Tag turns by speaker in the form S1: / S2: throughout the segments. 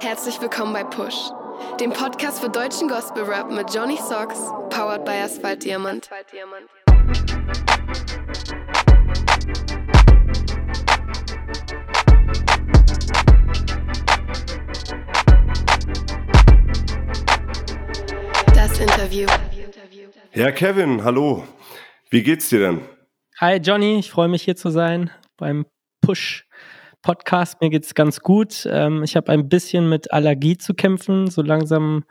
S1: Herzlich willkommen bei Push, dem Podcast für deutschen Gospel Rap mit Johnny Socks, powered by Asphalt Diamant. Das Interview.
S2: Ja, Kevin, hallo. Wie geht's dir denn?
S3: Hi Johnny, ich freue mich hier zu sein beim Push Podcast. Mir geht's ganz gut. Ähm, ich habe ein bisschen mit Allergie zu kämpfen. So langsam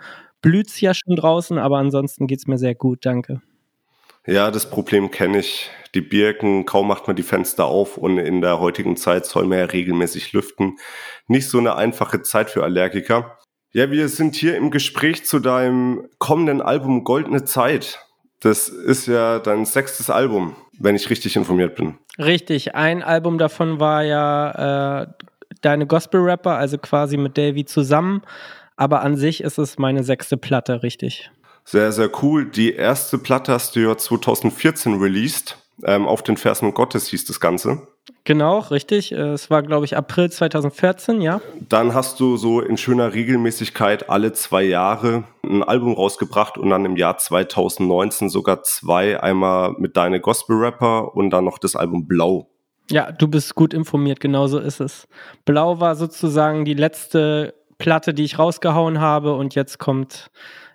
S3: blüht's ja schon draußen, aber ansonsten geht's mir sehr gut. Danke.
S2: Ja, das Problem kenne ich. Die Birken, kaum macht man die Fenster auf und in der heutigen Zeit soll man ja regelmäßig lüften. Nicht so eine einfache Zeit für Allergiker. Ja, wir sind hier im Gespräch zu deinem kommenden Album Goldene Zeit. Das ist ja dein sechstes Album, wenn ich richtig informiert bin.
S3: Richtig, ein Album davon war ja äh, Deine Gospel-Rapper, also quasi mit Davy zusammen. Aber an sich ist es meine sechste Platte, richtig.
S2: Sehr, sehr cool. Die erste Platte hast du ja 2014 released. Ähm, auf den Versen Gottes hieß das Ganze.
S3: Genau, richtig. Äh, es war, glaube ich, April 2014, ja.
S2: Dann hast du so in schöner Regelmäßigkeit alle zwei Jahre ein Album rausgebracht und dann im Jahr 2019 sogar zwei. Einmal mit Deine Gospel Rapper und dann noch das Album Blau.
S3: Ja, du bist gut informiert, genau so ist es. Blau war sozusagen die letzte Platte, die ich rausgehauen habe und jetzt kommt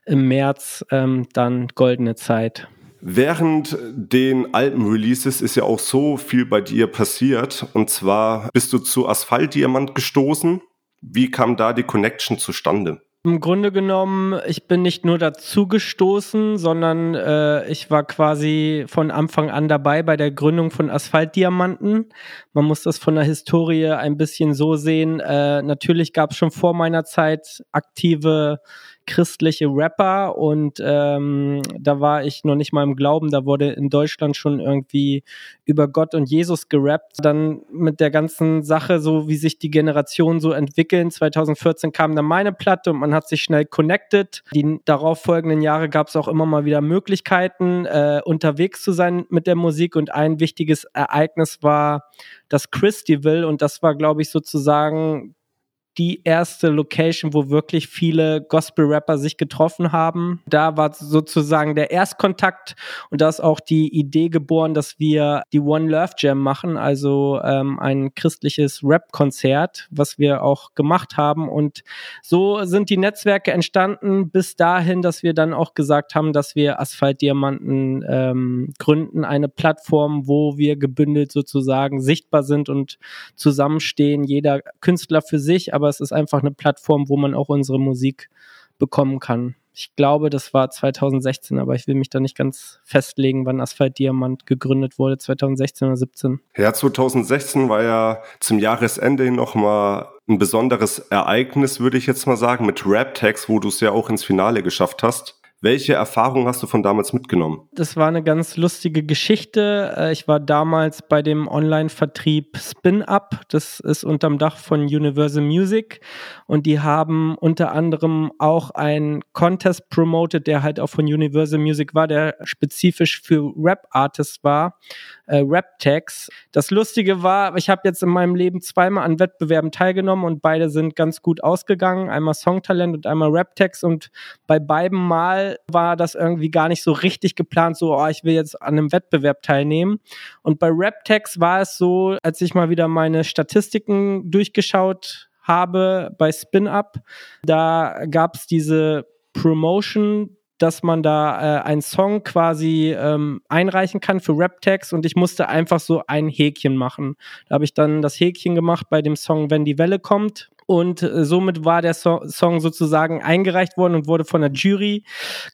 S3: im März ähm, dann Goldene Zeit.
S2: Während den Alben-Releases ist ja auch so viel bei dir passiert. Und zwar bist du zu Asphaltdiamant gestoßen. Wie kam da die Connection zustande?
S3: Im Grunde genommen, ich bin nicht nur dazu gestoßen, sondern äh, ich war quasi von Anfang an dabei bei der Gründung von Asphaltdiamanten. Man muss das von der Historie ein bisschen so sehen. Äh, natürlich gab es schon vor meiner Zeit aktive christliche Rapper und ähm, da war ich noch nicht mal im Glauben, da wurde in Deutschland schon irgendwie über Gott und Jesus gerappt. Dann mit der ganzen Sache, so wie sich die Generationen so entwickeln, 2014 kam dann meine Platte und man hat sich schnell connected. Die darauf folgenden Jahre gab es auch immer mal wieder Möglichkeiten, äh, unterwegs zu sein mit der Musik und ein wichtiges Ereignis war das Christival und das war, glaube ich, sozusagen die erste Location, wo wirklich viele Gospel-Rapper sich getroffen haben. Da war sozusagen der Erstkontakt und da ist auch die Idee geboren, dass wir die One Love Jam machen, also ähm, ein christliches Rap-Konzert, was wir auch gemacht haben. Und so sind die Netzwerke entstanden bis dahin, dass wir dann auch gesagt haben, dass wir Asphalt-Diamanten ähm, gründen, eine Plattform, wo wir gebündelt sozusagen sichtbar sind und zusammenstehen, jeder Künstler für sich, aber es ist einfach eine Plattform, wo man auch unsere Musik bekommen kann. Ich glaube, das war 2016, aber ich will mich da nicht ganz festlegen, wann Asphalt Diamant gegründet wurde, 2016 oder 17.
S2: Ja, 2016 war ja zum Jahresende nochmal ein besonderes Ereignis, würde ich jetzt mal sagen, mit Rap-Tags, wo du es ja auch ins Finale geschafft hast. Welche Erfahrungen hast du von damals mitgenommen?
S3: Das war eine ganz lustige Geschichte. Äh, ich war damals bei dem Online-Vertrieb Spin Up. Das ist unterm Dach von Universal Music. Und die haben unter anderem auch einen Contest promoted, der halt auch von Universal Music war, der spezifisch für Rap-Artists war. Äh, Rap-Tags. Das Lustige war, ich habe jetzt in meinem Leben zweimal an Wettbewerben teilgenommen und beide sind ganz gut ausgegangen. Einmal Songtalent und einmal Rap-Tags. Und bei beiden Mal war das irgendwie gar nicht so richtig geplant, so, oh, ich will jetzt an einem Wettbewerb teilnehmen. Und bei Raptex war es so, als ich mal wieder meine Statistiken durchgeschaut habe bei Spin Up, da gab es diese Promotion, dass man da äh, einen Song quasi ähm, einreichen kann für Rap-Tags und ich musste einfach so ein Häkchen machen. Da habe ich dann das Häkchen gemacht bei dem Song Wenn die Welle kommt und äh, somit war der so Song sozusagen eingereicht worden und wurde von der Jury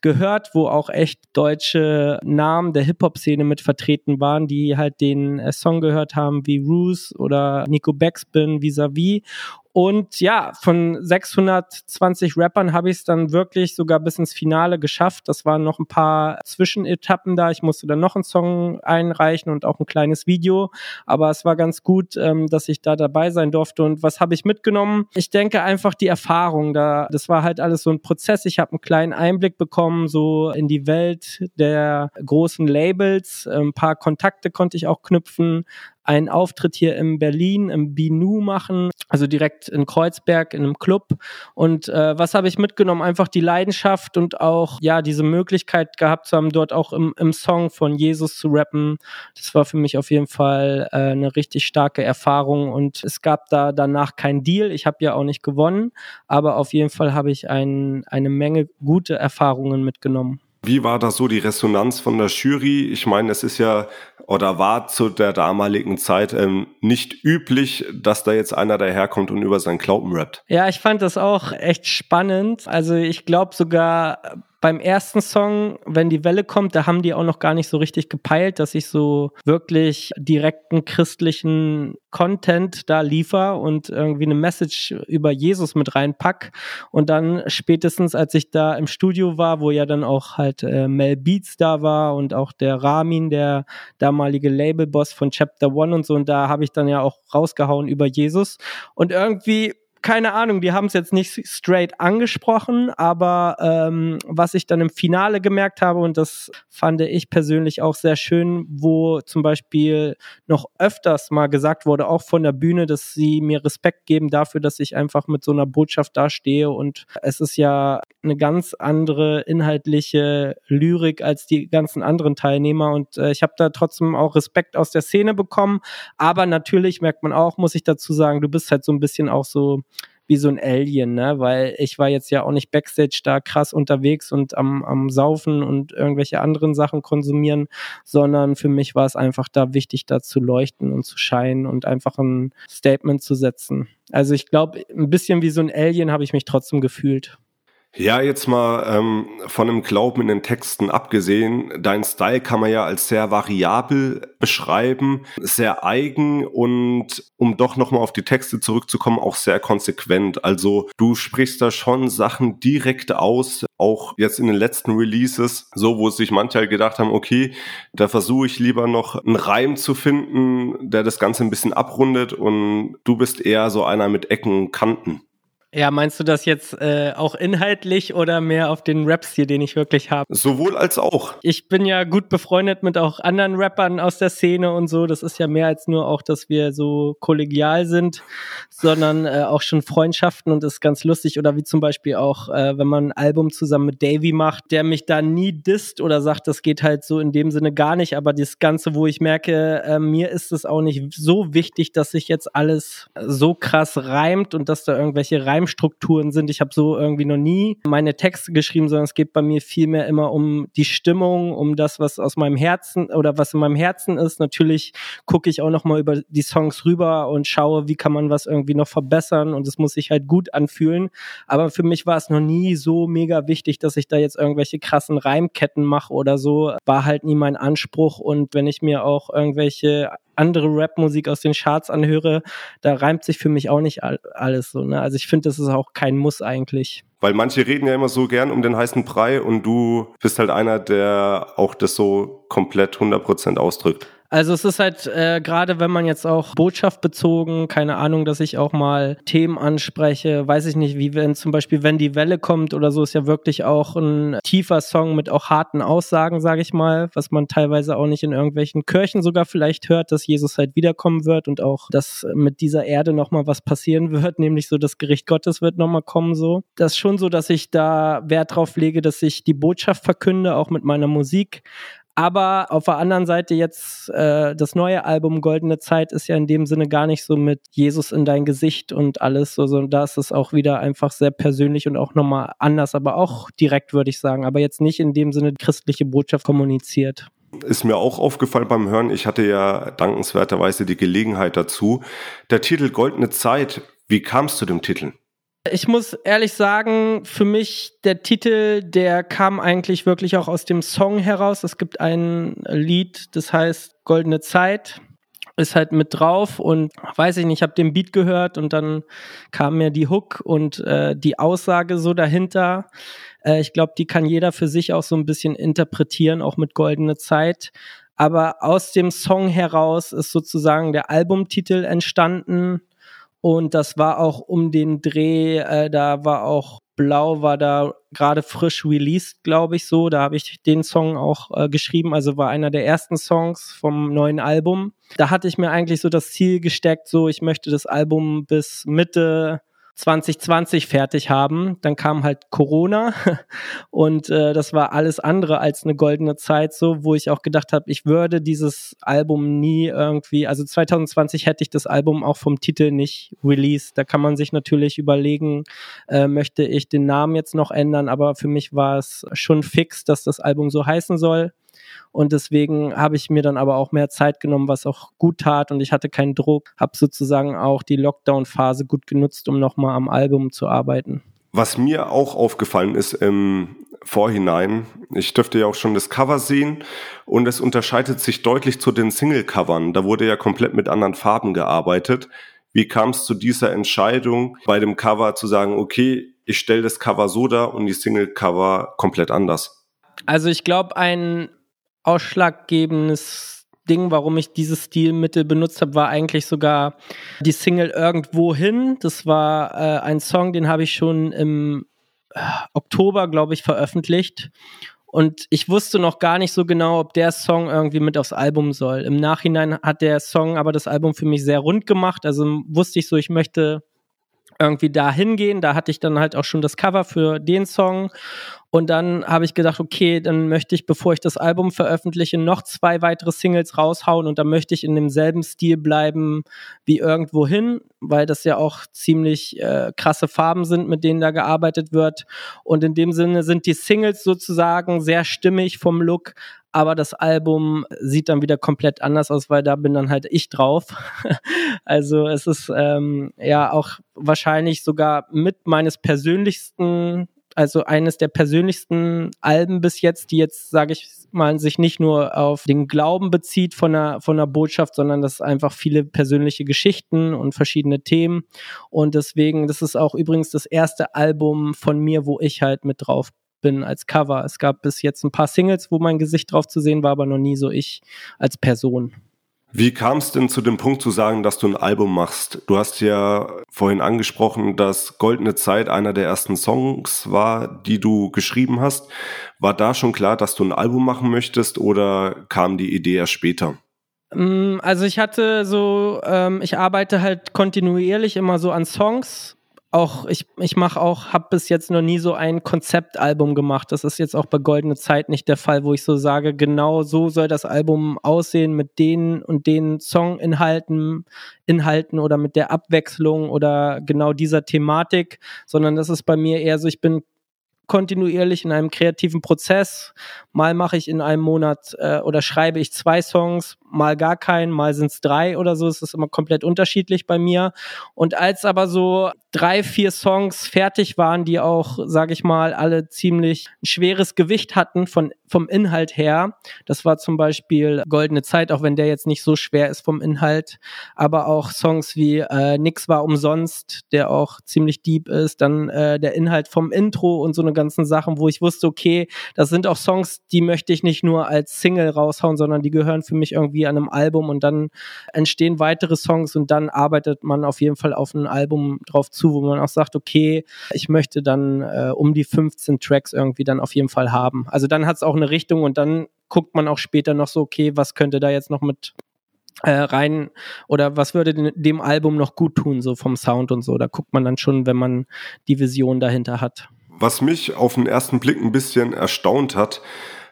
S3: gehört, wo auch echt deutsche Namen der Hip-Hop-Szene mit vertreten waren, die halt den äh, Song gehört haben, wie Roos oder Nico Backspin, vis-à-vis. Und ja, von 620 Rappern habe ich es dann wirklich sogar bis ins Finale geschafft. Das waren noch ein paar Zwischenetappen da. Ich musste dann noch einen Song einreichen und auch ein kleines Video. Aber es war ganz gut, ähm, dass ich da dabei sein durfte. Und was habe ich mitgenommen? Ich denke einfach die Erfahrung da. Das war halt alles so ein Prozess. Ich habe einen kleinen Einblick bekommen, so in die Welt der großen Labels. Ein paar Kontakte konnte ich auch knüpfen einen Auftritt hier in Berlin im Binu machen, also direkt in Kreuzberg in einem Club. Und äh, was habe ich mitgenommen? Einfach die Leidenschaft und auch ja diese Möglichkeit gehabt zu haben, dort auch im, im Song von Jesus zu rappen. Das war für mich auf jeden Fall äh, eine richtig starke Erfahrung und es gab da danach kein Deal. Ich habe ja auch nicht gewonnen, aber auf jeden Fall habe ich ein, eine Menge gute Erfahrungen mitgenommen.
S2: Wie war da so die Resonanz von der Jury? Ich meine, es ist ja oder war zu der damaligen Zeit ähm, nicht üblich, dass da jetzt einer daherkommt und über seinen Glauben rappt.
S3: Ja, ich fand das auch echt spannend. Also ich glaube sogar beim ersten Song, wenn die Welle kommt, da haben die auch noch gar nicht so richtig gepeilt, dass ich so wirklich direkten christlichen Content da liefer und irgendwie eine Message über Jesus mit reinpack. Und dann spätestens, als ich da im Studio war, wo ja dann auch halt äh, Mel Beats da war und auch der Ramin, der damalige Labelboss von Chapter One und so, und da habe ich dann ja auch rausgehauen über Jesus. Und irgendwie keine Ahnung, die haben es jetzt nicht straight angesprochen, aber ähm, was ich dann im Finale gemerkt habe, und das fand ich persönlich auch sehr schön, wo zum Beispiel noch öfters mal gesagt wurde, auch von der Bühne, dass sie mir Respekt geben dafür, dass ich einfach mit so einer Botschaft dastehe. Und es ist ja eine ganz andere inhaltliche Lyrik als die ganzen anderen Teilnehmer. Und äh, ich habe da trotzdem auch Respekt aus der Szene bekommen. Aber natürlich merkt man auch, muss ich dazu sagen, du bist halt so ein bisschen auch so wie so ein Alien, ne? Weil ich war jetzt ja auch nicht Backstage da krass unterwegs und am, am Saufen und irgendwelche anderen Sachen konsumieren, sondern für mich war es einfach da wichtig, da zu leuchten und zu scheinen und einfach ein Statement zu setzen. Also ich glaube, ein bisschen wie so ein Alien habe ich mich trotzdem gefühlt.
S2: Ja, jetzt mal ähm, von dem Glauben in den Texten abgesehen, dein Style kann man ja als sehr variabel beschreiben, sehr eigen und um doch nochmal auf die Texte zurückzukommen, auch sehr konsequent. Also du sprichst da schon Sachen direkt aus, auch jetzt in den letzten Releases, so wo sich manche halt gedacht haben, okay, da versuche ich lieber noch einen Reim zu finden, der das Ganze ein bisschen abrundet und du bist eher so einer mit Ecken und Kanten.
S3: Ja, meinst du das jetzt äh, auch inhaltlich oder mehr auf den Raps hier, den ich wirklich habe?
S2: Sowohl als auch.
S3: Ich bin ja gut befreundet mit auch anderen Rappern aus der Szene und so. Das ist ja mehr als nur auch, dass wir so kollegial sind, sondern äh, auch schon Freundschaften und ist ganz lustig. Oder wie zum Beispiel auch, äh, wenn man ein Album zusammen mit Davy macht, der mich da nie disst oder sagt, das geht halt so in dem Sinne gar nicht. Aber das Ganze, wo ich merke, äh, mir ist es auch nicht so wichtig, dass sich jetzt alles so krass reimt und dass da irgendwelche Reim Reimstrukturen sind. Ich habe so irgendwie noch nie meine Texte geschrieben, sondern es geht bei mir vielmehr immer um die Stimmung, um das, was aus meinem Herzen oder was in meinem Herzen ist. Natürlich gucke ich auch noch mal über die Songs rüber und schaue, wie kann man was irgendwie noch verbessern und es muss sich halt gut anfühlen. Aber für mich war es noch nie so mega wichtig, dass ich da jetzt irgendwelche krassen Reimketten mache oder so. War halt nie mein Anspruch und wenn ich mir auch irgendwelche andere Rap-Musik aus den Charts anhöre, da reimt sich für mich auch nicht alles so. Ne? Also ich finde, das ist auch kein Muss eigentlich.
S2: Weil manche reden ja immer so gern um den heißen Brei und du bist halt einer, der auch das so komplett 100% ausdrückt.
S3: Also es ist halt äh, gerade, wenn man jetzt auch Botschaft bezogen, keine Ahnung, dass ich auch mal Themen anspreche, weiß ich nicht, wie wenn zum Beispiel, wenn die Welle kommt oder so, ist ja wirklich auch ein tiefer Song mit auch harten Aussagen, sage ich mal, was man teilweise auch nicht in irgendwelchen Kirchen sogar vielleicht hört, dass Jesus halt wiederkommen wird und auch, dass mit dieser Erde nochmal was passieren wird, nämlich so das Gericht Gottes wird nochmal kommen so. Das ist schon so, dass ich da Wert drauf lege, dass ich die Botschaft verkünde, auch mit meiner Musik, aber auf der anderen Seite jetzt äh, das neue Album Goldene Zeit ist ja in dem Sinne gar nicht so mit Jesus in dein Gesicht und alles, so, sondern da ist es auch wieder einfach sehr persönlich und auch nochmal anders, aber auch direkt würde ich sagen, aber jetzt nicht in dem Sinne christliche Botschaft kommuniziert.
S2: Ist mir auch aufgefallen beim Hören. Ich hatte ja dankenswerterweise die Gelegenheit dazu. Der Titel Goldene Zeit, wie kam es zu dem Titel?
S3: Ich muss ehrlich sagen, für mich der Titel, der kam eigentlich wirklich auch aus dem Song heraus. Es gibt ein Lied, das heißt Goldene Zeit, ist halt mit drauf und weiß ich nicht, ich habe den Beat gehört und dann kam mir die Hook und äh, die Aussage so dahinter. Äh, ich glaube, die kann jeder für sich auch so ein bisschen interpretieren, auch mit Goldene Zeit. Aber aus dem Song heraus ist sozusagen der Albumtitel entstanden und das war auch um den Dreh, äh, da war auch Blau war da gerade frisch released, glaube ich so. Da habe ich den Song auch äh, geschrieben, also war einer der ersten Songs vom neuen Album. Da hatte ich mir eigentlich so das Ziel gesteckt, so ich möchte das Album bis Mitte 2020 fertig haben. Dann kam halt Corona und äh, das war alles andere als eine goldene Zeit, so wo ich auch gedacht habe, ich würde dieses Album nie irgendwie, also 2020 hätte ich das Album auch vom Titel nicht released. Da kann man sich natürlich überlegen, äh, möchte ich den Namen jetzt noch ändern, aber für mich war es schon fix, dass das Album so heißen soll. Und deswegen habe ich mir dann aber auch mehr Zeit genommen, was auch gut tat und ich hatte keinen Druck, habe sozusagen auch die Lockdown-Phase gut genutzt, um nochmal am Album zu arbeiten.
S2: Was mir auch aufgefallen ist im Vorhinein, ich dürfte ja auch schon das Cover sehen und es unterscheidet sich deutlich zu den Single-Covern. Da wurde ja komplett mit anderen Farben gearbeitet. Wie kam es zu dieser Entscheidung, bei dem Cover zu sagen, okay, ich stelle das Cover so dar und die Single-Cover komplett anders?
S3: Also ich glaube, ein ausschlaggebendes Ding, warum ich dieses Stilmittel benutzt habe, war eigentlich sogar die Single Irgendwo hin. Das war äh, ein Song, den habe ich schon im äh, Oktober, glaube ich, veröffentlicht. Und ich wusste noch gar nicht so genau, ob der Song irgendwie mit aufs Album soll. Im Nachhinein hat der Song aber das Album für mich sehr rund gemacht. Also wusste ich so, ich möchte irgendwie da hingehen. Da hatte ich dann halt auch schon das Cover für den Song. Und dann habe ich gedacht, okay, dann möchte ich, bevor ich das Album veröffentliche, noch zwei weitere Singles raushauen und dann möchte ich in demselben Stil bleiben wie irgendwohin, weil das ja auch ziemlich äh, krasse Farben sind, mit denen da gearbeitet wird. Und in dem Sinne sind die Singles sozusagen sehr stimmig vom Look, aber das Album sieht dann wieder komplett anders aus, weil da bin dann halt ich drauf. also es ist ähm, ja auch wahrscheinlich sogar mit meines persönlichsten also eines der persönlichsten Alben bis jetzt, die jetzt, sage ich mal, sich nicht nur auf den Glauben bezieht von einer, von einer Botschaft, sondern das einfach viele persönliche Geschichten und verschiedene Themen. Und deswegen, das ist auch übrigens das erste Album von mir, wo ich halt mit drauf bin als Cover. Es gab bis jetzt ein paar Singles, wo mein Gesicht drauf zu sehen war, aber noch nie so ich als Person.
S2: Wie kam es denn zu dem Punkt zu sagen, dass du ein Album machst? Du hast ja vorhin angesprochen, dass Goldene Zeit einer der ersten Songs war, die du geschrieben hast. War da schon klar, dass du ein Album machen möchtest oder kam die Idee erst später?
S3: Mm, also ich hatte so, ähm, ich arbeite halt kontinuierlich immer so an Songs auch, ich, ich mache auch, habe bis jetzt noch nie so ein Konzeptalbum gemacht. Das ist jetzt auch bei Goldene Zeit nicht der Fall, wo ich so sage, genau so soll das Album aussehen mit den und den Songinhalten, Inhalten oder mit der Abwechslung oder genau dieser Thematik, sondern das ist bei mir eher so, ich bin kontinuierlich in einem kreativen Prozess. Mal mache ich in einem Monat äh, oder schreibe ich zwei Songs, mal gar keinen, mal sind es drei oder so. Es ist immer komplett unterschiedlich bei mir. Und als aber so drei, vier Songs fertig waren, die auch, sage ich mal, alle ziemlich ein schweres Gewicht hatten von, vom Inhalt her. Das war zum Beispiel Goldene Zeit, auch wenn der jetzt nicht so schwer ist vom Inhalt, aber auch Songs wie äh, Nix war umsonst, der auch ziemlich deep ist. Dann äh, der Inhalt vom Intro und so eine ganzen Sachen, wo ich wusste, okay, das sind auch Songs, die möchte ich nicht nur als Single raushauen, sondern die gehören für mich irgendwie an einem Album und dann entstehen weitere Songs und dann arbeitet man auf jeden Fall auf ein Album drauf zu, wo man auch sagt, okay, ich möchte dann äh, um die 15 Tracks irgendwie dann auf jeden Fall haben. Also dann hat es auch eine Richtung und dann guckt man auch später noch so, okay, was könnte da jetzt noch mit äh, rein oder was würde dem, dem Album noch gut tun, so vom Sound und so. Da guckt man dann schon, wenn man die Vision dahinter hat.
S2: Was mich auf den ersten Blick ein bisschen erstaunt hat,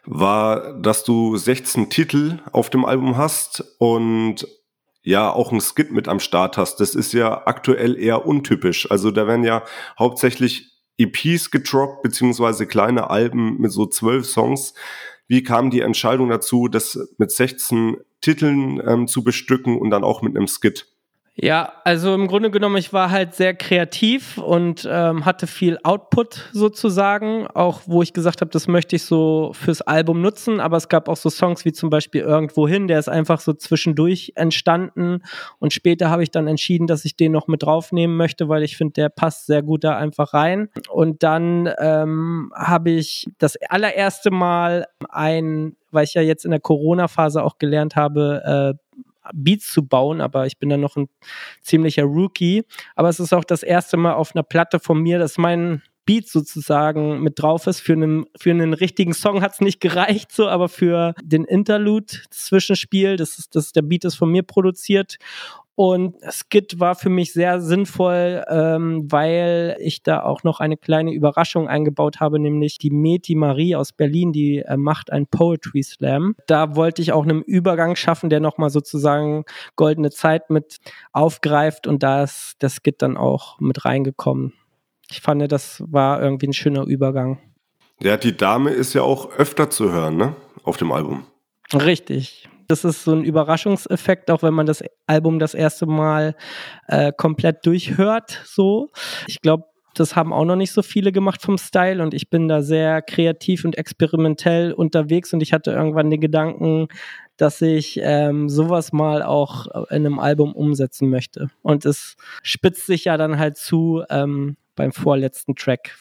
S2: war, dass du 16 Titel auf dem Album hast und ja auch ein Skit mit am Start hast. Das ist ja aktuell eher untypisch. Also da werden ja hauptsächlich EPs gedroppt, beziehungsweise kleine Alben mit so zwölf Songs. Wie kam die Entscheidung dazu, das mit 16 Titeln ähm, zu bestücken und dann auch mit einem Skit?
S3: Ja, also im Grunde genommen, ich war halt sehr kreativ und ähm, hatte viel Output sozusagen, auch wo ich gesagt habe, das möchte ich so fürs Album nutzen, aber es gab auch so Songs wie zum Beispiel Irgendwohin, der ist einfach so zwischendurch entstanden und später habe ich dann entschieden, dass ich den noch mit draufnehmen möchte, weil ich finde, der passt sehr gut da einfach rein. Und dann ähm, habe ich das allererste Mal ein weil ich ja jetzt in der Corona-Phase auch gelernt habe, äh, Beats zu bauen, aber ich bin dann noch ein ziemlicher Rookie. Aber es ist auch das erste Mal auf einer Platte von mir, das ist mein Beat sozusagen mit drauf ist. Für einen, für einen richtigen Song hat es nicht gereicht, so, aber für den Interlude-Zwischenspiel, das ist, das, der Beat ist von mir produziert. Und Skit war für mich sehr sinnvoll, ähm, weil ich da auch noch eine kleine Überraschung eingebaut habe, nämlich die Meti Marie aus Berlin, die äh, macht ein Poetry Slam. Da wollte ich auch einen Übergang schaffen, der nochmal sozusagen goldene Zeit mit aufgreift und da ist der Skit dann auch mit reingekommen. Ich fand, das war irgendwie ein schöner Übergang.
S2: Ja, die Dame ist ja auch öfter zu hören, ne? Auf dem Album.
S3: Richtig. Das ist so ein Überraschungseffekt, auch wenn man das Album das erste Mal äh, komplett durchhört. So, ich glaube, das haben auch noch nicht so viele gemacht vom Style und ich bin da sehr kreativ und experimentell unterwegs und ich hatte irgendwann den Gedanken, dass ich ähm, sowas mal auch in einem Album umsetzen möchte. Und es spitzt sich ja dann halt zu ähm, beim vorletzten Track.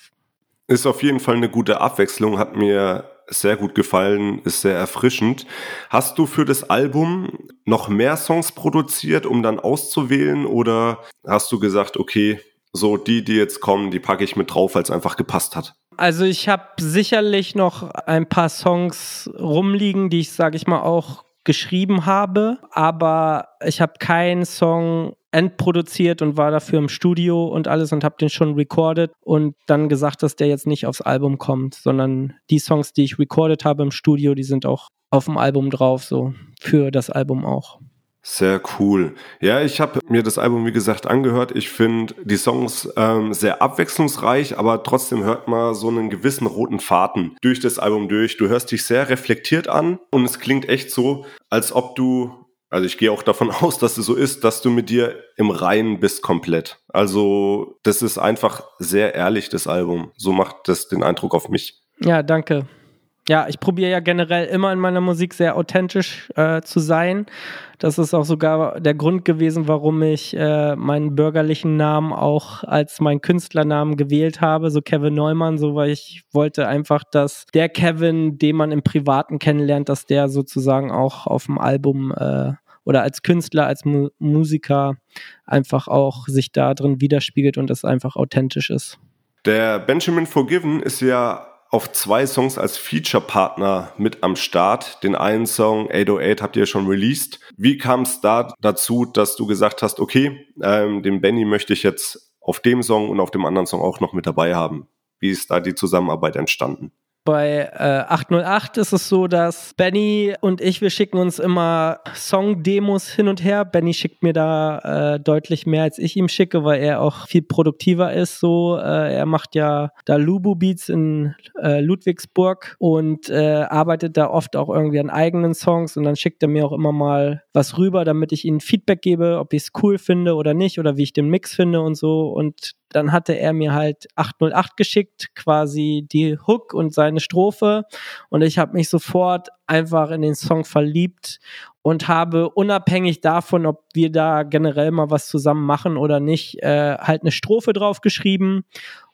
S2: Ist auf jeden Fall eine gute Abwechslung, hat mir sehr gut gefallen, ist sehr erfrischend. Hast du für das Album noch mehr Songs produziert, um dann auszuwählen oder hast du gesagt, okay, so die, die jetzt kommen, die packe ich mit drauf, weil es einfach gepasst hat?
S3: Also ich habe sicherlich noch ein paar Songs rumliegen, die ich, sage ich mal, auch geschrieben habe, aber ich habe keinen Song endproduziert und war dafür im Studio und alles und habe den schon recorded und dann gesagt, dass der jetzt nicht aufs Album kommt, sondern die Songs, die ich recorded habe im Studio, die sind auch auf dem Album drauf, so für das Album auch.
S2: Sehr cool. Ja, ich habe mir das Album, wie gesagt, angehört. Ich finde die Songs ähm, sehr abwechslungsreich, aber trotzdem hört man so einen gewissen roten Faden durch das Album durch. Du hörst dich sehr reflektiert an und es klingt echt so, als ob du, also ich gehe auch davon aus, dass es so ist, dass du mit dir im Reinen bist komplett. Also das ist einfach sehr ehrlich, das Album. So macht das den Eindruck auf mich.
S3: Ja, danke ja, ich probiere ja generell immer in meiner Musik sehr authentisch äh, zu sein. Das ist auch sogar der Grund gewesen, warum ich äh, meinen bürgerlichen Namen auch als meinen Künstlernamen gewählt habe, so Kevin Neumann, so weil ich wollte einfach, dass der Kevin, den man im Privaten kennenlernt, dass der sozusagen auch auf dem Album äh, oder als Künstler, als Mu Musiker einfach auch sich da drin widerspiegelt und es einfach authentisch ist.
S2: Der Benjamin Forgiven ist ja auf zwei Songs als Feature-Partner mit am Start. Den einen Song 808 habt ihr schon released. Wie kam es da dazu, dass du gesagt hast, okay, ähm, den Benny möchte ich jetzt auf dem Song und auf dem anderen Song auch noch mit dabei haben? Wie ist da die Zusammenarbeit entstanden?
S3: Bei äh, 808 ist es so, dass Benny und ich, wir schicken uns immer Song-Demos hin und her. Benny schickt mir da äh, deutlich mehr, als ich ihm schicke, weil er auch viel produktiver ist. So, äh, er macht ja da Lubu Beats in äh, Ludwigsburg und äh, arbeitet da oft auch irgendwie an eigenen Songs und dann schickt er mir auch immer mal was rüber, damit ich ihm Feedback gebe, ob ich es cool finde oder nicht oder wie ich den Mix finde und so. Und dann hatte er mir halt 808 geschickt, quasi die Hook und seine Strophe. Und ich habe mich sofort einfach in den Song verliebt und habe unabhängig davon, ob wir da generell mal was zusammen machen oder nicht, äh, halt eine Strophe drauf geschrieben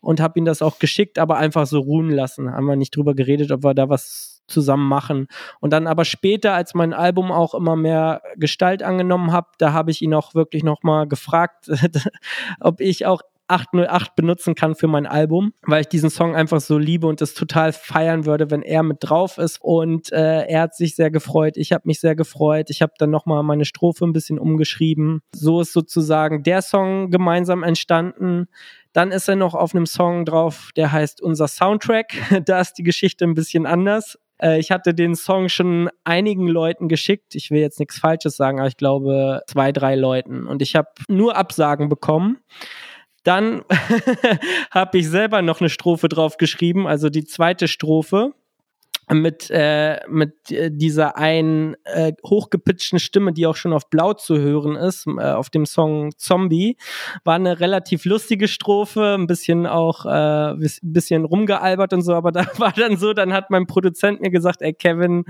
S3: und habe ihm das auch geschickt, aber einfach so ruhen lassen. Haben wir nicht drüber geredet, ob wir da was zusammen machen. Und dann aber später, als mein Album auch immer mehr Gestalt angenommen hat, da habe ich ihn auch wirklich nochmal gefragt, ob ich auch 808 benutzen kann für mein Album, weil ich diesen Song einfach so liebe und das total feiern würde, wenn er mit drauf ist. Und äh, er hat sich sehr gefreut, ich habe mich sehr gefreut. Ich habe dann nochmal meine Strophe ein bisschen umgeschrieben. So ist sozusagen der Song gemeinsam entstanden. Dann ist er noch auf einem Song drauf, der heißt Unser Soundtrack. da ist die Geschichte ein bisschen anders. Äh, ich hatte den Song schon einigen Leuten geschickt. Ich will jetzt nichts Falsches sagen, aber ich glaube zwei, drei Leuten. Und ich habe nur Absagen bekommen. Dann habe ich selber noch eine Strophe drauf geschrieben, also die zweite Strophe mit, äh, mit äh, dieser einen äh, hochgepitchten Stimme, die auch schon auf Blau zu hören ist, äh, auf dem Song Zombie, war eine relativ lustige Strophe, ein bisschen auch äh, bisschen rumgealbert und so, aber da war dann so, dann hat mein Produzent mir gesagt, ey Kevin,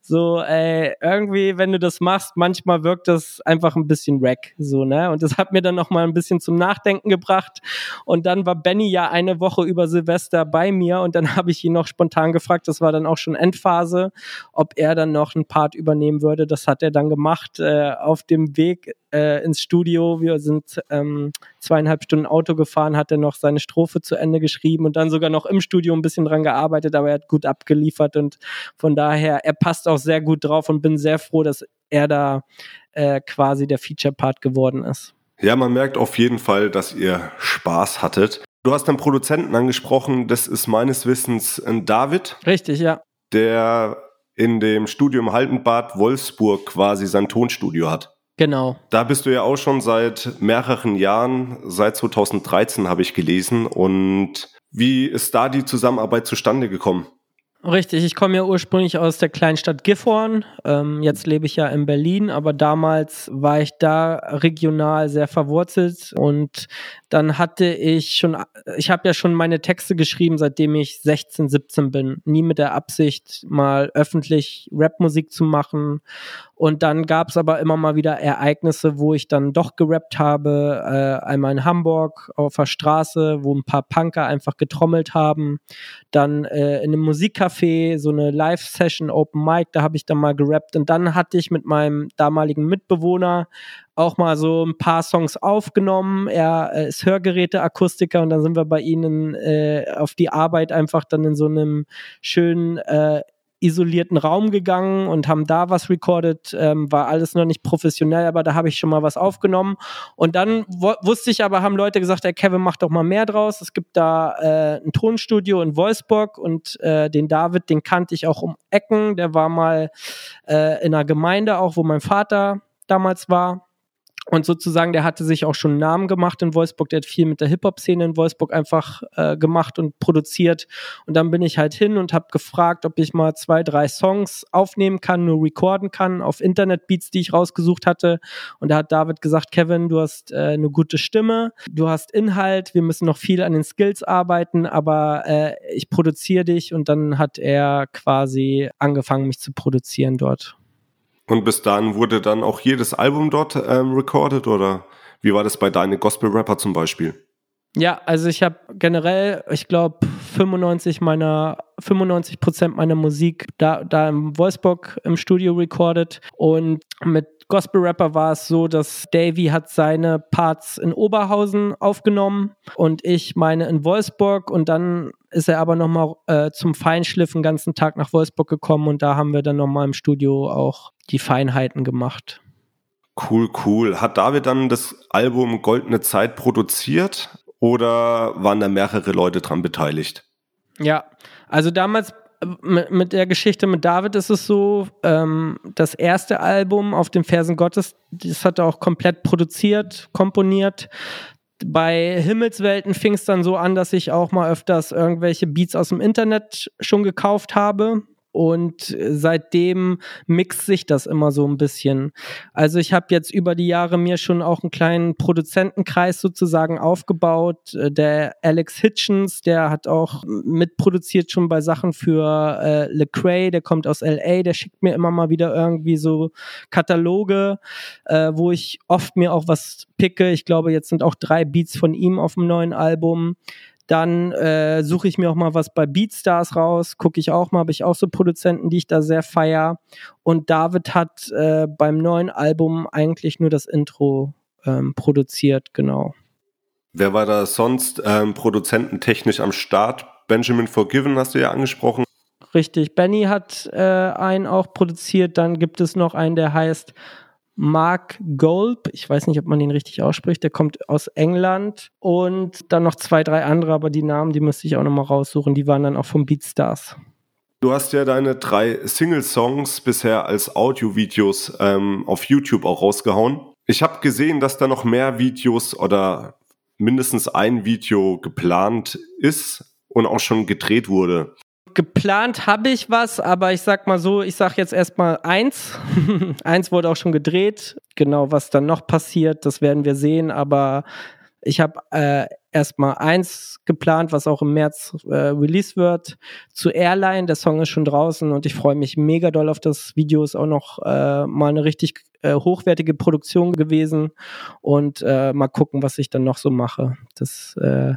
S3: so ey, irgendwie, wenn du das machst, manchmal wirkt das einfach ein bisschen wack, so, ne? Und das hat mir dann noch mal ein bisschen zum Nachdenken gebracht. Und dann war Benny ja eine Woche über Silvester bei mir und dann habe ich ihn noch spontan gefragt, das war dann auch schon Endphase, ob er dann noch einen Part übernehmen würde. Das hat er dann gemacht äh, auf dem Weg äh, ins Studio. Wir sind ähm, zweieinhalb Stunden Auto gefahren, hat er noch seine Strophe zu Ende geschrieben und dann sogar noch im Studio ein bisschen dran gearbeitet, aber er hat gut abgeliefert und von daher, er passt auch sehr gut drauf und bin sehr froh, dass er da äh, quasi der Feature-Part geworden ist.
S2: Ja, man merkt auf jeden Fall, dass ihr Spaß hattet. Du hast einen Produzenten angesprochen, das ist meines Wissens ein David.
S3: Richtig, ja.
S2: Der in dem Studium Haltenbad Wolfsburg quasi sein Tonstudio hat.
S3: Genau.
S2: Da bist du ja auch schon seit mehreren Jahren, seit 2013 habe ich gelesen. Und wie ist da die Zusammenarbeit zustande gekommen?
S3: Richtig, ich komme ja ursprünglich aus der Kleinstadt Gifhorn. Ähm, jetzt lebe ich ja in Berlin, aber damals war ich da regional sehr verwurzelt und dann hatte ich schon, ich habe ja schon meine Texte geschrieben, seitdem ich 16, 17 bin. Nie mit der Absicht, mal öffentlich Rapmusik zu machen. Und dann gab es aber immer mal wieder Ereignisse, wo ich dann doch gerappt habe. Äh, einmal in Hamburg auf der Straße, wo ein paar Punker einfach getrommelt haben. Dann äh, in einem Musikcafé, so eine Live-Session, Open Mic, da habe ich dann mal gerappt. Und dann hatte ich mit meinem damaligen Mitbewohner auch mal so ein paar Songs aufgenommen. Er äh, ist Hörgeräteakustiker und dann sind wir bei ihnen äh, auf die Arbeit einfach dann in so einem schönen äh, isolierten Raum gegangen und haben da was recorded. Ähm, war alles noch nicht professionell, aber da habe ich schon mal was aufgenommen. Und dann wusste ich aber, haben Leute gesagt, hey Kevin, mach doch mal mehr draus. Es gibt da äh, ein Tonstudio in Wolfsburg und äh, den David, den kannte ich auch um Ecken. Der war mal äh, in einer Gemeinde auch, wo mein Vater damals war. Und sozusagen, der hatte sich auch schon einen Namen gemacht in Wolfsburg. Der hat viel mit der Hip-Hop-Szene in Wolfsburg einfach äh, gemacht und produziert. Und dann bin ich halt hin und habe gefragt, ob ich mal zwei, drei Songs aufnehmen kann, nur recorden kann auf Internet-Beats, die ich rausgesucht hatte. Und da hat David gesagt, Kevin, du hast äh, eine gute Stimme, du hast Inhalt, wir müssen noch viel an den Skills arbeiten, aber äh, ich produziere dich. Und dann hat er quasi angefangen, mich zu produzieren dort.
S2: Und bis dahin wurde dann auch jedes Album dort ähm, recorded oder wie war das bei deinen Gospel-Rapper zum Beispiel?
S3: Ja, also ich habe generell, ich glaube, 95 meiner 95 Prozent meiner Musik da, da im Wolfsburg im Studio recorded und mit Gospel Rapper war es so, dass Davy hat seine Parts in Oberhausen aufgenommen und ich meine in Wolfsburg und dann ist er aber nochmal äh, zum Feinschliff den ganzen Tag nach Wolfsburg gekommen und da haben wir dann nochmal im Studio auch die Feinheiten gemacht.
S2: Cool, cool. Hat David dann das Album Goldene Zeit produziert oder waren da mehrere Leute dran beteiligt?
S3: Ja, also damals mit, mit der Geschichte mit David ist es so, ähm, das erste Album auf den Versen Gottes, das hat er auch komplett produziert, komponiert. Bei Himmelswelten fing es dann so an, dass ich auch mal öfters irgendwelche Beats aus dem Internet schon gekauft habe. Und seitdem mixt sich das immer so ein bisschen. Also ich habe jetzt über die Jahre mir schon auch einen kleinen Produzentenkreis sozusagen aufgebaut. Der Alex Hitchens, der hat auch mitproduziert schon bei Sachen für äh, Lecrae, der kommt aus LA, der schickt mir immer mal wieder irgendwie so Kataloge, äh, wo ich oft mir auch was picke. Ich glaube, jetzt sind auch drei Beats von ihm auf dem neuen Album. Dann äh, suche ich mir auch mal was bei Beatstars raus, gucke ich auch mal, habe ich auch so Produzenten, die ich da sehr feier. Und David hat äh, beim neuen Album eigentlich nur das Intro ähm, produziert, genau.
S2: Wer war da sonst ähm, produzententechnisch am Start? Benjamin Forgiven hast du ja angesprochen.
S3: Richtig, Benny hat äh, einen auch produziert. Dann gibt es noch einen, der heißt Mark Golb, ich weiß nicht, ob man ihn richtig ausspricht, der kommt aus England und dann noch zwei, drei andere, aber die Namen, die müsste ich auch nochmal raussuchen, die waren dann auch vom Beatstars.
S2: Du hast ja deine drei Single-Songs bisher als Audio-Videos ähm, auf YouTube auch rausgehauen. Ich habe gesehen, dass da noch mehr Videos oder mindestens ein Video geplant ist und auch schon gedreht wurde.
S3: Geplant habe ich was, aber ich sag mal so, ich sag jetzt erstmal eins. eins wurde auch schon gedreht. Genau, was dann noch passiert, das werden wir sehen, aber ich habe äh, erstmal eins geplant, was auch im März äh, release wird. Zu Airline, der Song ist schon draußen und ich freue mich mega doll auf das Video. Ist auch noch äh, mal eine richtig äh, hochwertige Produktion gewesen und äh, mal gucken, was ich dann noch so mache. Das äh,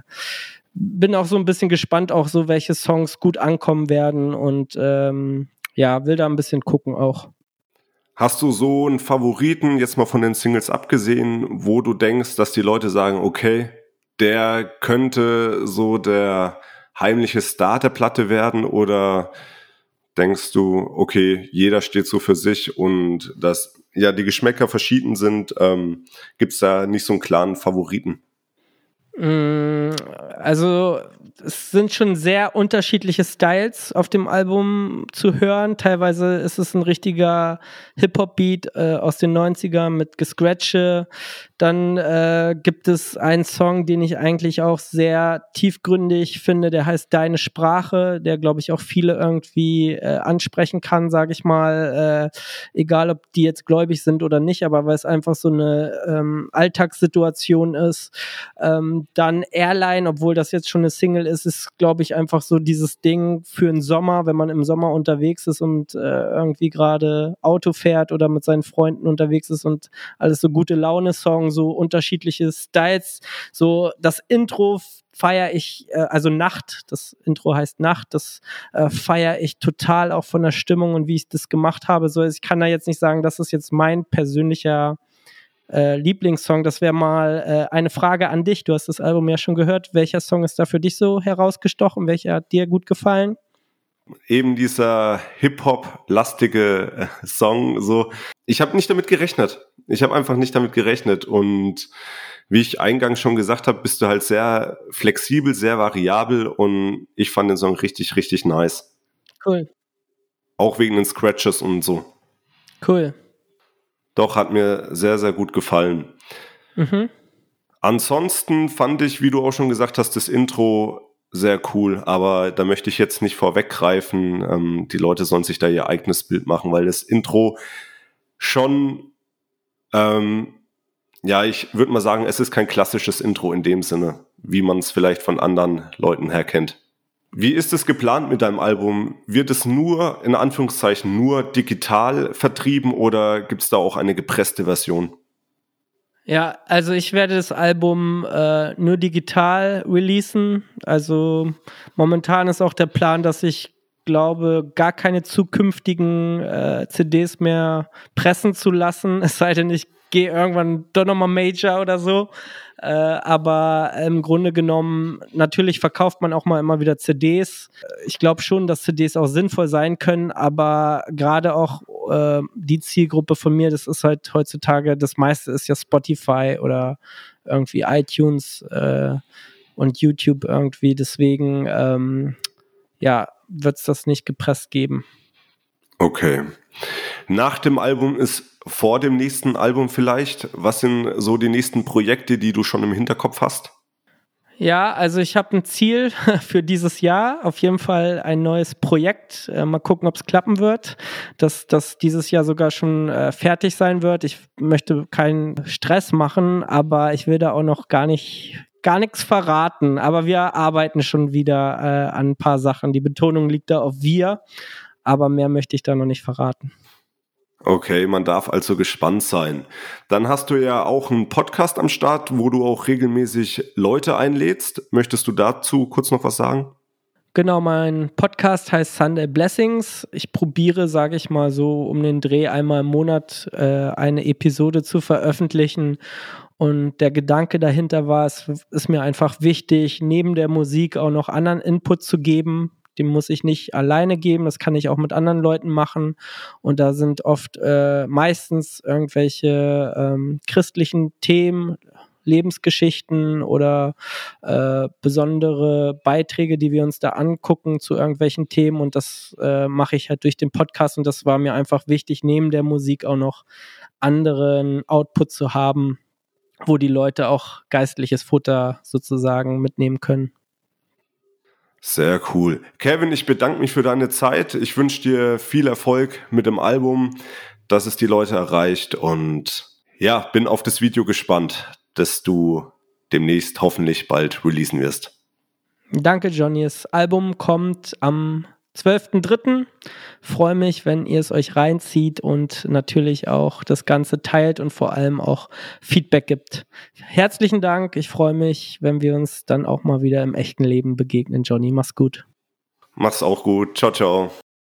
S3: bin auch so ein bisschen gespannt, auch so, welche Songs gut ankommen werden und ähm, ja, will da ein bisschen gucken auch.
S2: Hast du so einen Favoriten, jetzt mal von den Singles abgesehen, wo du denkst, dass die Leute sagen, okay, der könnte so der heimliche Star der Platte werden oder denkst du, okay, jeder steht so für sich und dass ja die Geschmäcker verschieden sind, ähm, gibt es da nicht so einen klaren Favoriten?
S3: Mm, also es sind schon sehr unterschiedliche Styles auf dem Album zu hören. Teilweise ist es ein richtiger Hip-Hop-Beat äh, aus den 90ern mit Gescratche. Dann äh, gibt es einen Song, den ich eigentlich auch sehr tiefgründig finde, der heißt Deine Sprache, der glaube ich auch viele irgendwie äh, ansprechen kann, sage ich mal. Äh, egal, ob die jetzt gläubig sind oder nicht, aber weil es einfach so eine ähm, Alltagssituation ist. Ähm, dann Airline, obwohl das jetzt schon eine Single ist, ist glaube ich einfach so dieses Ding für den Sommer, wenn man im Sommer unterwegs ist und äh, irgendwie gerade Auto fährt oder mit seinen Freunden unterwegs ist und alles so gute Laune-Songs so unterschiedliche Styles. So das Intro feiere ich, äh, also Nacht, das Intro heißt Nacht, das äh, feiere ich total auch von der Stimmung und wie ich das gemacht habe. So, ich kann da jetzt nicht sagen, das ist jetzt mein persönlicher äh, Lieblingssong. Das wäre mal äh, eine Frage an dich. Du hast das Album ja schon gehört. Welcher Song ist da für dich so herausgestochen? Welcher hat dir gut gefallen?
S2: Eben dieser Hip-Hop-lastige äh, Song. So, ich habe nicht damit gerechnet. Ich habe einfach nicht damit gerechnet. Und wie ich eingangs schon gesagt habe, bist du halt sehr flexibel, sehr variabel und ich fand den Song richtig, richtig nice.
S3: Cool.
S2: Auch wegen den Scratches und so.
S3: Cool.
S2: Doch, hat mir sehr, sehr gut gefallen. Mhm. Ansonsten fand ich, wie du auch schon gesagt hast, das Intro sehr cool, aber da möchte ich jetzt nicht vorweggreifen. Ähm, die Leute sollen sich da ihr eigenes Bild machen, weil das Intro schon, ähm, ja, ich würde mal sagen, es ist kein klassisches Intro in dem Sinne, wie man es vielleicht von anderen Leuten her kennt. Wie ist es geplant mit deinem Album? Wird es nur, in Anführungszeichen, nur digital vertrieben oder gibt es da auch eine gepresste Version?
S3: Ja, also ich werde das Album äh, nur digital releasen. Also momentan ist auch der Plan, dass ich glaube, gar keine zukünftigen äh, CDs mehr pressen zu lassen, es sei denn, ich gehe irgendwann doch nochmal Major oder so. Äh, aber im Grunde genommen, natürlich verkauft man auch mal immer wieder CDs. Ich glaube schon, dass CDs auch sinnvoll sein können, aber gerade auch äh, die Zielgruppe von mir, das ist halt heutzutage, das meiste ist ja Spotify oder irgendwie iTunes äh, und YouTube irgendwie. Deswegen, ähm, ja, wird es das nicht gepresst geben.
S2: Okay. Nach dem Album ist vor dem nächsten Album vielleicht. Was sind so die nächsten Projekte, die du schon im Hinterkopf hast?
S3: Ja, also ich habe ein Ziel für dieses Jahr. Auf jeden Fall ein neues Projekt. Äh, mal gucken, ob es klappen wird. Dass das dieses Jahr sogar schon äh, fertig sein wird. Ich möchte keinen Stress machen, aber ich will da auch noch gar nicht gar nichts verraten. Aber wir arbeiten schon wieder äh, an ein paar Sachen. Die Betonung liegt da auf wir aber mehr möchte ich da noch nicht verraten.
S2: Okay, man darf also gespannt sein. Dann hast du ja auch einen Podcast am Start, wo du auch regelmäßig Leute einlädst. Möchtest du dazu kurz noch was sagen?
S3: Genau, mein Podcast heißt Sunday Blessings. Ich probiere, sage ich mal so, um den Dreh einmal im Monat äh, eine Episode zu veröffentlichen. Und der Gedanke dahinter war, es ist mir einfach wichtig, neben der Musik auch noch anderen Input zu geben, dem muss ich nicht alleine geben, das kann ich auch mit anderen Leuten machen. Und da sind oft äh, meistens irgendwelche ähm, christlichen Themen, Lebensgeschichten oder äh, besondere Beiträge, die wir uns da angucken zu irgendwelchen Themen. Und das äh, mache ich halt durch den Podcast. Und das war mir einfach wichtig, neben der Musik auch noch anderen Output zu haben, wo die Leute auch geistliches Futter sozusagen mitnehmen können.
S2: Sehr cool. Kevin, ich bedanke mich für deine Zeit. Ich wünsche dir viel Erfolg mit dem Album, dass es die Leute erreicht und ja, bin auf das Video gespannt, das du demnächst hoffentlich bald releasen wirst.
S3: Danke, Johnny. Das Album kommt am 12.3. Freue mich, wenn ihr es euch reinzieht und natürlich auch das Ganze teilt und vor allem auch Feedback gibt. Herzlichen Dank. Ich freue mich, wenn wir uns dann auch mal wieder im echten Leben begegnen. Johnny, mach's gut.
S2: Mach's auch gut. Ciao, ciao.